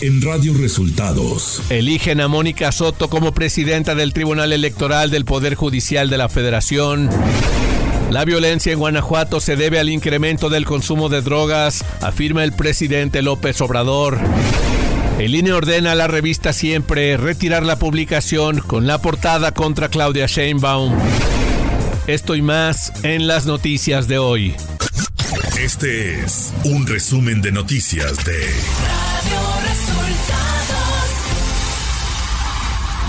en Radio Resultados. Eligen a Mónica Soto como presidenta del Tribunal Electoral del Poder Judicial de la Federación. La violencia en Guanajuato se debe al incremento del consumo de drogas, afirma el presidente López Obrador. El INE ordena a la revista Siempre retirar la publicación con la portada contra Claudia Sheinbaum. Esto y más en las noticias de hoy. Este es un resumen de noticias de Radio Resultados.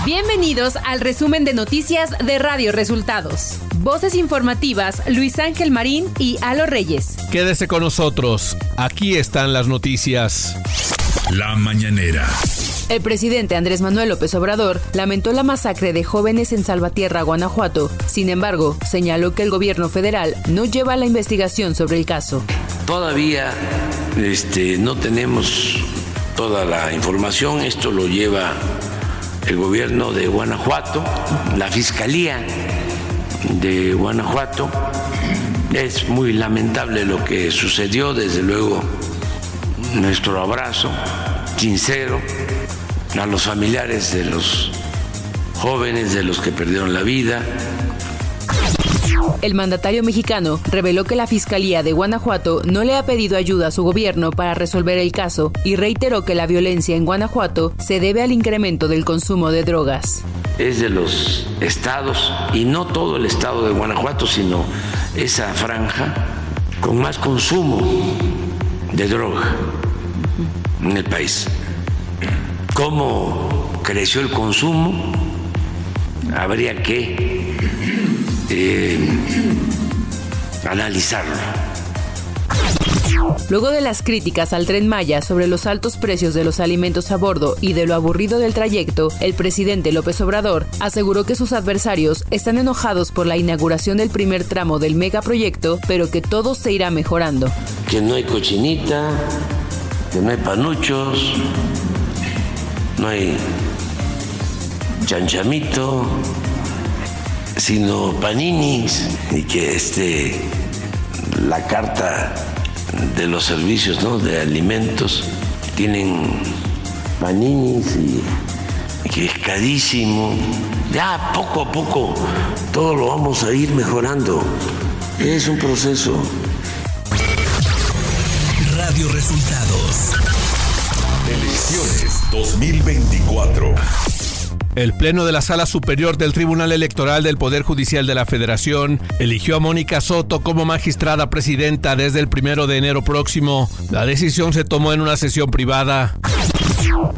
Bienvenidos al resumen de noticias de Radio Resultados. Voces informativas Luis Ángel Marín y Alo Reyes. Quédese con nosotros. Aquí están las noticias. La mañanera. El presidente Andrés Manuel López Obrador lamentó la masacre de jóvenes en Salvatierra, Guanajuato. Sin embargo, señaló que el gobierno federal no lleva la investigación sobre el caso. Todavía este, no tenemos toda la información. Esto lo lleva el gobierno de Guanajuato, la fiscalía de Guanajuato. Es muy lamentable lo que sucedió, desde luego nuestro abrazo sincero a los familiares de los jóvenes, de los que perdieron la vida. El mandatario mexicano reveló que la Fiscalía de Guanajuato no le ha pedido ayuda a su gobierno para resolver el caso y reiteró que la violencia en Guanajuato se debe al incremento del consumo de drogas. Es de los estados, y no todo el estado de Guanajuato, sino esa franja con más consumo de droga en el país cómo creció el consumo, habría que eh, analizarlo. Luego de las críticas al tren Maya sobre los altos precios de los alimentos a bordo y de lo aburrido del trayecto, el presidente López Obrador aseguró que sus adversarios están enojados por la inauguración del primer tramo del megaproyecto, pero que todo se irá mejorando. Que no hay cochinita, que no hay panuchos, no hay chanchamito, sino paninis y que este la carta de los servicios ¿no? de alimentos tienen paninis y, que es carísimo. Ya poco a poco todo lo vamos a ir mejorando. Es un proceso. Radio Resultados. Elecciones 2024. El Pleno de la Sala Superior del Tribunal Electoral del Poder Judicial de la Federación eligió a Mónica Soto como magistrada presidenta desde el primero de enero próximo. La decisión se tomó en una sesión privada.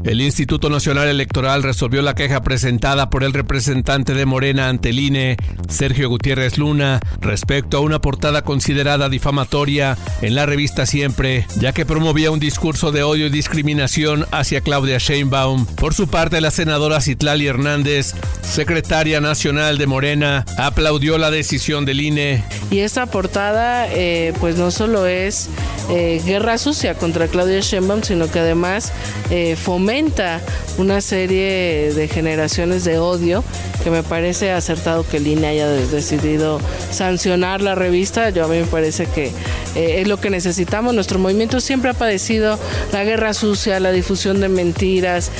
El Instituto Nacional Electoral resolvió la queja presentada por el representante de Morena ante el INE, Sergio Gutiérrez Luna, respecto a una portada considerada difamatoria en la revista Siempre, ya que promovía un discurso de odio y discriminación hacia Claudia Sheinbaum. Por su parte, la senadora Citlali Hernández, secretaria nacional de Morena, aplaudió la decisión del INE. Y esta portada, eh, pues no solo es eh, guerra sucia contra Claudia Sheinbaum, sino que además eh, fomenta una serie de generaciones de odio que me parece acertado que el INE haya decidido sancionar la revista. Yo a mí me parece que eh, es lo que necesitamos. Nuestro movimiento siempre ha padecido la guerra sucia, la difusión de mentiras.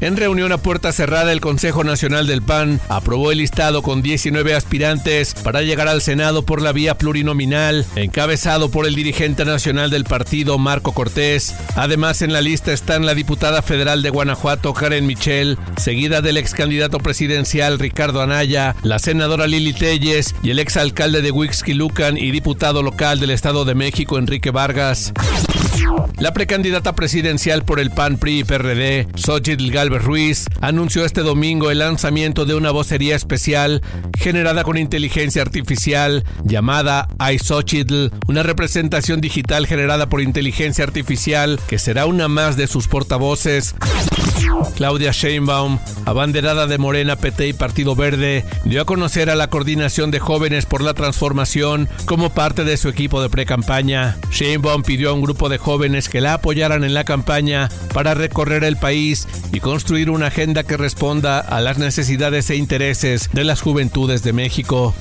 En reunión a puerta cerrada, el Consejo Nacional del PAN aprobó el listado con 19 aspirantes para llegar al Senado por la vía plurinominal, encabezado por el dirigente nacional del partido, Marco Cortés. Además, en la lista están la diputada federal de Guanajuato, Karen Michel, seguida del ex candidato presidencial Ricardo Anaya, la senadora Lili Telles y el exalcalde de Huixquilucan y diputado local del Estado de México, Enrique Vargas. La precandidata presidencial por el PAN, PRI y PRD, Xochitl Galvez Ruiz, anunció este domingo el lanzamiento de una vocería especial generada con inteligencia artificial llamada iSochitl, una representación digital generada por inteligencia artificial que será una más de sus portavoces. Claudia Sheinbaum, abanderada de Morena, PT y Partido Verde, dio a conocer a la Coordinación de Jóvenes por la Transformación como parte de su equipo de pre-campaña. Sheinbaum pidió a un grupo de jóvenes que la apoyaran en la campaña para recorrer el país y construir una agenda que responda a las necesidades e intereses de las juventudes de México.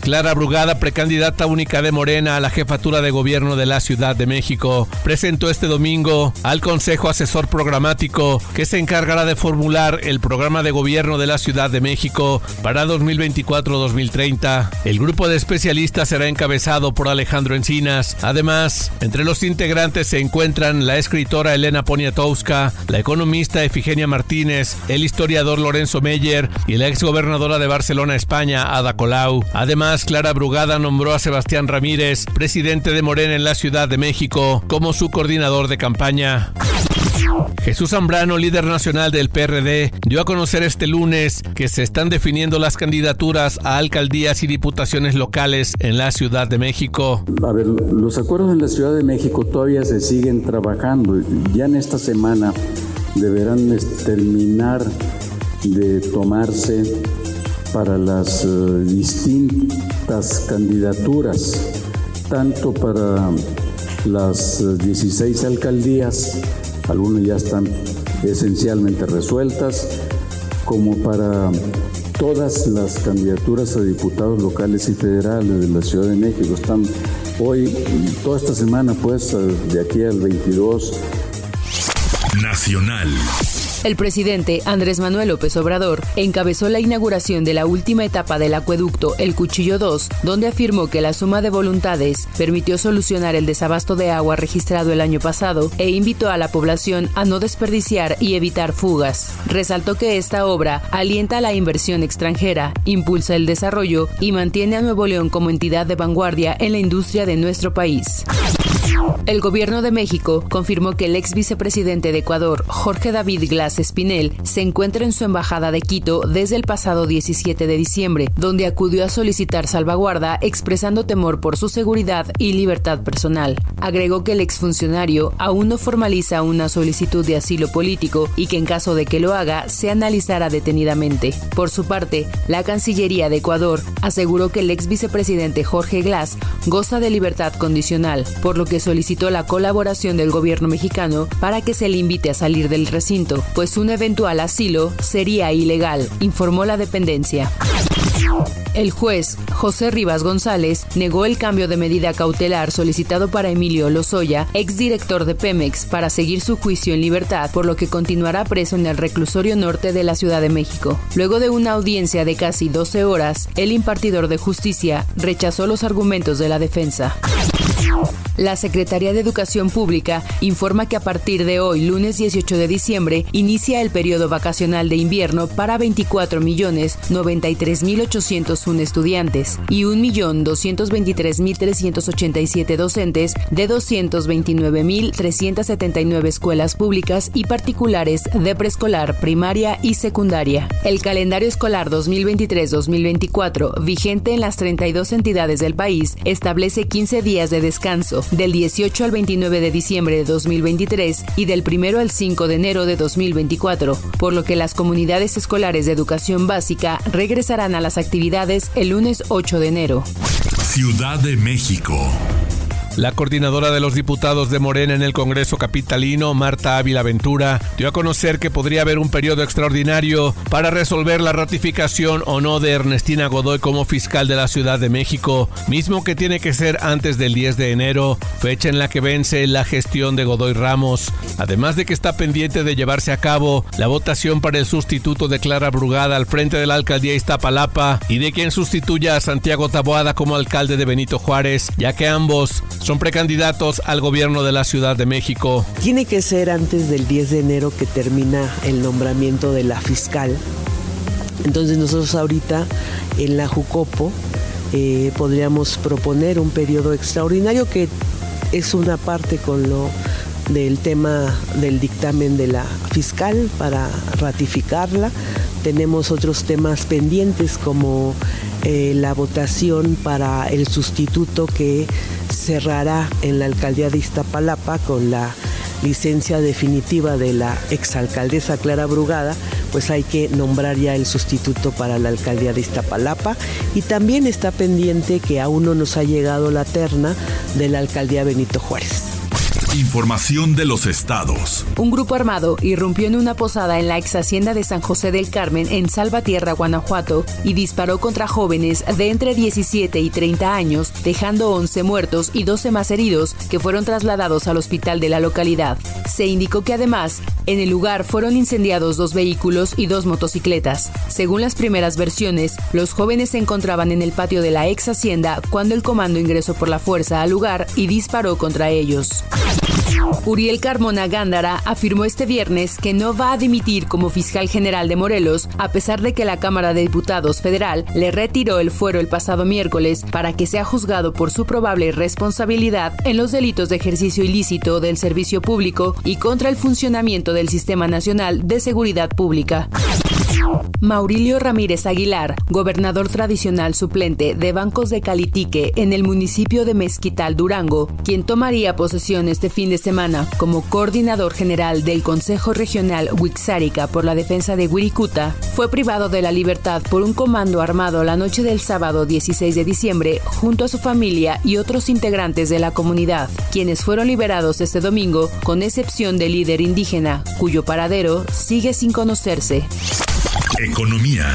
Clara Brugada, precandidata única de Morena a la jefatura de gobierno de la Ciudad de México, presentó este domingo al Consejo Asesor Programático que se encargará de formular el programa de gobierno de la Ciudad de México para 2024-2030. El grupo de especialistas será encabezado por Alejandro Encinas. Además, entre los integrantes se encuentran la escritora Elena Poniatowska, la economista Efigenia Martínez, el historiador Lorenzo Meyer y la exgobernadora de Barcelona, España, Ada Colau. Además, Clara Brugada nombró a Sebastián Ramírez, presidente de Morena en la Ciudad de México, como su coordinador de campaña. Jesús Zambrano, líder nacional del PRD, dio a conocer este lunes que se están definiendo las candidaturas a alcaldías y diputaciones locales en la Ciudad de México. A ver, los acuerdos en la Ciudad de México todavía se siguen trabajando. Ya en esta semana deberán terminar de tomarse para las eh, distintas candidaturas, tanto para las 16 eh, alcaldías, algunas ya están esencialmente resueltas, como para todas las candidaturas a diputados locales y federales de la Ciudad de México. Están hoy, toda esta semana, pues, de aquí al 22. Nacional. El presidente Andrés Manuel López Obrador encabezó la inauguración de la última etapa del acueducto El Cuchillo 2, donde afirmó que la suma de voluntades permitió solucionar el desabasto de agua registrado el año pasado e invitó a la población a no desperdiciar y evitar fugas. Resaltó que esta obra alienta la inversión extranjera, impulsa el desarrollo y mantiene a Nuevo León como entidad de vanguardia en la industria de nuestro país. El gobierno de México confirmó que el ex vicepresidente de Ecuador, Jorge David Glass Espinel, se encuentra en su embajada de Quito desde el pasado 17 de diciembre, donde acudió a solicitar salvaguarda expresando temor por su seguridad y libertad personal. Agregó que el exfuncionario aún no formaliza una solicitud de asilo político y que en caso de que lo haga se analizará detenidamente. Por su parte, la Cancillería de Ecuador aseguró que el ex vicepresidente Jorge Glass goza de libertad condicional, por lo que solicitó la colaboración del gobierno mexicano para que se le invite a salir del recinto, pues un eventual asilo sería ilegal, informó la dependencia. El juez José Rivas González negó el cambio de medida cautelar solicitado para Emilio Lozoya, exdirector de Pemex, para seguir su juicio en libertad, por lo que continuará preso en el reclusorio norte de la Ciudad de México. Luego de una audiencia de casi 12 horas, el impartidor de justicia rechazó los argumentos de la defensa. La Secretaría de Educación Pública informa que a partir de hoy, lunes 18 de diciembre, inicia el periodo vacacional de invierno para 24.093.801 estudiantes y 1.223.387 docentes de 229.379 escuelas públicas y particulares de preescolar, primaria y secundaria. El calendario escolar 2023-2024, vigente en las 32 entidades del país, establece 15 días de descanso del 18 al 29 de diciembre de 2023 y del 1 al 5 de enero de 2024, por lo que las comunidades escolares de educación básica regresarán a las actividades el lunes 8 de enero. Ciudad de México. La coordinadora de los diputados de Morena en el Congreso Capitalino, Marta Ávila Ventura, dio a conocer que podría haber un periodo extraordinario para resolver la ratificación o no de Ernestina Godoy como fiscal de la Ciudad de México, mismo que tiene que ser antes del 10 de enero, fecha en la que vence la gestión de Godoy Ramos. Además de que está pendiente de llevarse a cabo la votación para el sustituto de Clara Brugada al frente de la alcaldía Iztapalapa y de quien sustituya a Santiago Taboada como alcalde de Benito Juárez, ya que ambos son precandidatos al gobierno de la Ciudad de México. Tiene que ser antes del 10 de enero que termina el nombramiento de la fiscal. Entonces nosotros ahorita en la Jucopo eh, podríamos proponer un periodo extraordinario que es una parte con lo del tema del dictamen de la fiscal para ratificarla. Tenemos otros temas pendientes como eh, la votación para el sustituto que cerrará en la alcaldía de Iztapalapa con la licencia definitiva de la exalcaldesa Clara Brugada, pues hay que nombrar ya el sustituto para la alcaldía de Iztapalapa y también está pendiente que aún no nos ha llegado la terna de la alcaldía Benito Juárez. Información de los estados. Un grupo armado irrumpió en una posada en la ex hacienda de San José del Carmen en Salvatierra, Guanajuato, y disparó contra jóvenes de entre 17 y 30 años, dejando 11 muertos y 12 más heridos que fueron trasladados al hospital de la localidad. Se indicó que además, en el lugar fueron incendiados dos vehículos y dos motocicletas. Según las primeras versiones, los jóvenes se encontraban en el patio de la ex hacienda cuando el comando ingresó por la fuerza al lugar y disparó contra ellos. Uriel Carmona Gándara afirmó este viernes que no va a dimitir como fiscal general de Morelos, a pesar de que la Cámara de Diputados Federal le retiró el fuero el pasado miércoles para que sea juzgado por su probable responsabilidad en los delitos de ejercicio ilícito del servicio público y contra el funcionamiento del Sistema Nacional de Seguridad Pública. Maurilio Ramírez Aguilar, gobernador tradicional suplente de Bancos de Calitique en el municipio de Mezquital, Durango, quien tomaría posesión este fin de semana como coordinador general del Consejo Regional Huixárica por la defensa de Wirikuta, fue privado de la libertad por un comando armado la noche del sábado 16 de diciembre junto a su familia y otros integrantes de la comunidad, quienes fueron liberados este domingo con excepción del líder indígena, cuyo paradero sigue sin conocerse. Economía.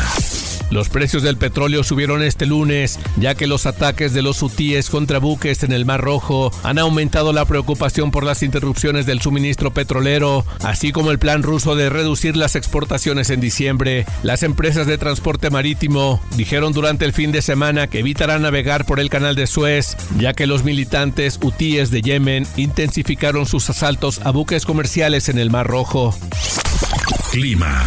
Los precios del petróleo subieron este lunes, ya que los ataques de los hutíes contra buques en el Mar Rojo han aumentado la preocupación por las interrupciones del suministro petrolero, así como el plan ruso de reducir las exportaciones en diciembre. Las empresas de transporte marítimo dijeron durante el fin de semana que evitarán navegar por el canal de Suez, ya que los militantes hutíes de Yemen intensificaron sus asaltos a buques comerciales en el Mar Rojo. Clima.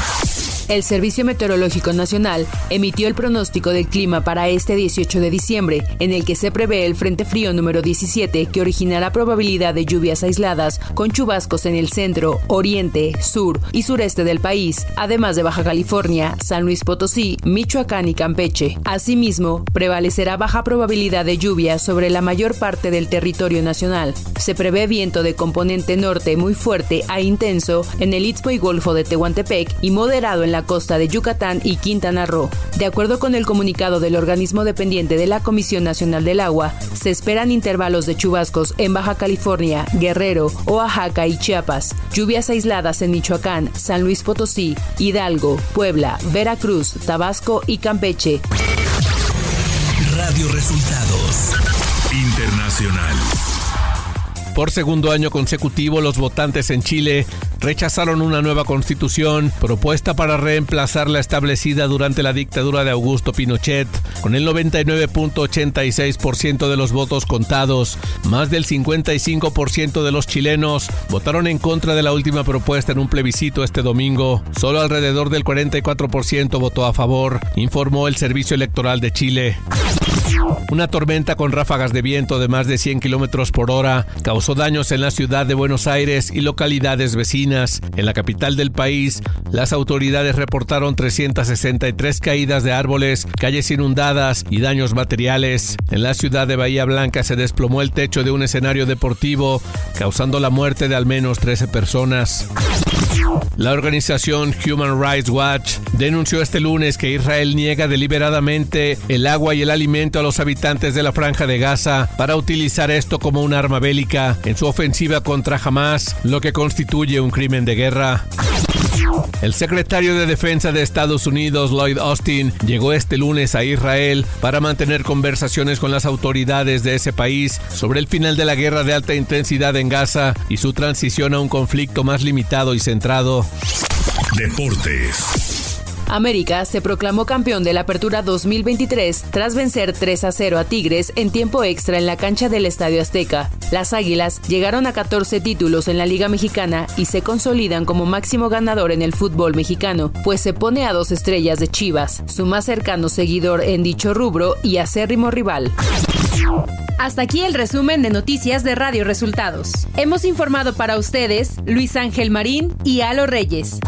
El Servicio Meteorológico Nacional emitió el pronóstico del clima para este 18 de diciembre, en el que se prevé el Frente Frío número 17, que originará probabilidad de lluvias aisladas con chubascos en el centro, oriente, sur y sureste del país, además de Baja California, San Luis Potosí, Michoacán y Campeche. Asimismo, prevalecerá baja probabilidad de lluvia sobre la mayor parte del territorio nacional. Se prevé viento de componente norte muy fuerte a intenso en el Istmo y Golfo de Tehuantepec y moderado en la costa de Yucatán y Quintana Roo. De acuerdo con el comunicado del organismo dependiente de la Comisión Nacional del Agua, se esperan intervalos de chubascos en Baja California, Guerrero, Oaxaca y Chiapas, lluvias aisladas en Michoacán, San Luis Potosí, Hidalgo, Puebla, Veracruz, Tabasco y Campeche. Radio Resultados Internacional. Por segundo año consecutivo, los votantes en Chile rechazaron una nueva constitución propuesta para reemplazar la establecida durante la dictadura de Augusto Pinochet. Con el 99.86% de los votos contados, más del 55% de los chilenos votaron en contra de la última propuesta en un plebiscito este domingo. Solo alrededor del 44% votó a favor, informó el Servicio Electoral de Chile. Una tormenta con ráfagas de viento de más de 100 kilómetros por hora causó daños en la ciudad de Buenos Aires y localidades vecinas. En la capital del país, las autoridades reportaron 363 caídas de árboles, calles inundadas y daños materiales. En la ciudad de Bahía Blanca se desplomó el techo de un escenario deportivo, causando la muerte de al menos 13 personas. La organización Human Rights Watch denunció este lunes que Israel niega deliberadamente el agua y el alimento a los habitantes de la franja de Gaza para utilizar esto como un arma bélica en su ofensiva contra Hamas, lo que constituye un crimen de guerra. El secretario de Defensa de Estados Unidos, Lloyd Austin, llegó este lunes a Israel para mantener conversaciones con las autoridades de ese país sobre el final de la guerra de alta intensidad en Gaza y su transición a un conflicto más limitado y centrado. Deportes. América se proclamó campeón de la Apertura 2023 tras vencer 3 a 0 a Tigres en tiempo extra en la cancha del Estadio Azteca. Las Águilas llegaron a 14 títulos en la Liga Mexicana y se consolidan como máximo ganador en el fútbol mexicano, pues se pone a dos estrellas de Chivas, su más cercano seguidor en dicho rubro y acérrimo rival. Hasta aquí el resumen de noticias de Radio Resultados. Hemos informado para ustedes Luis Ángel Marín y Alo Reyes.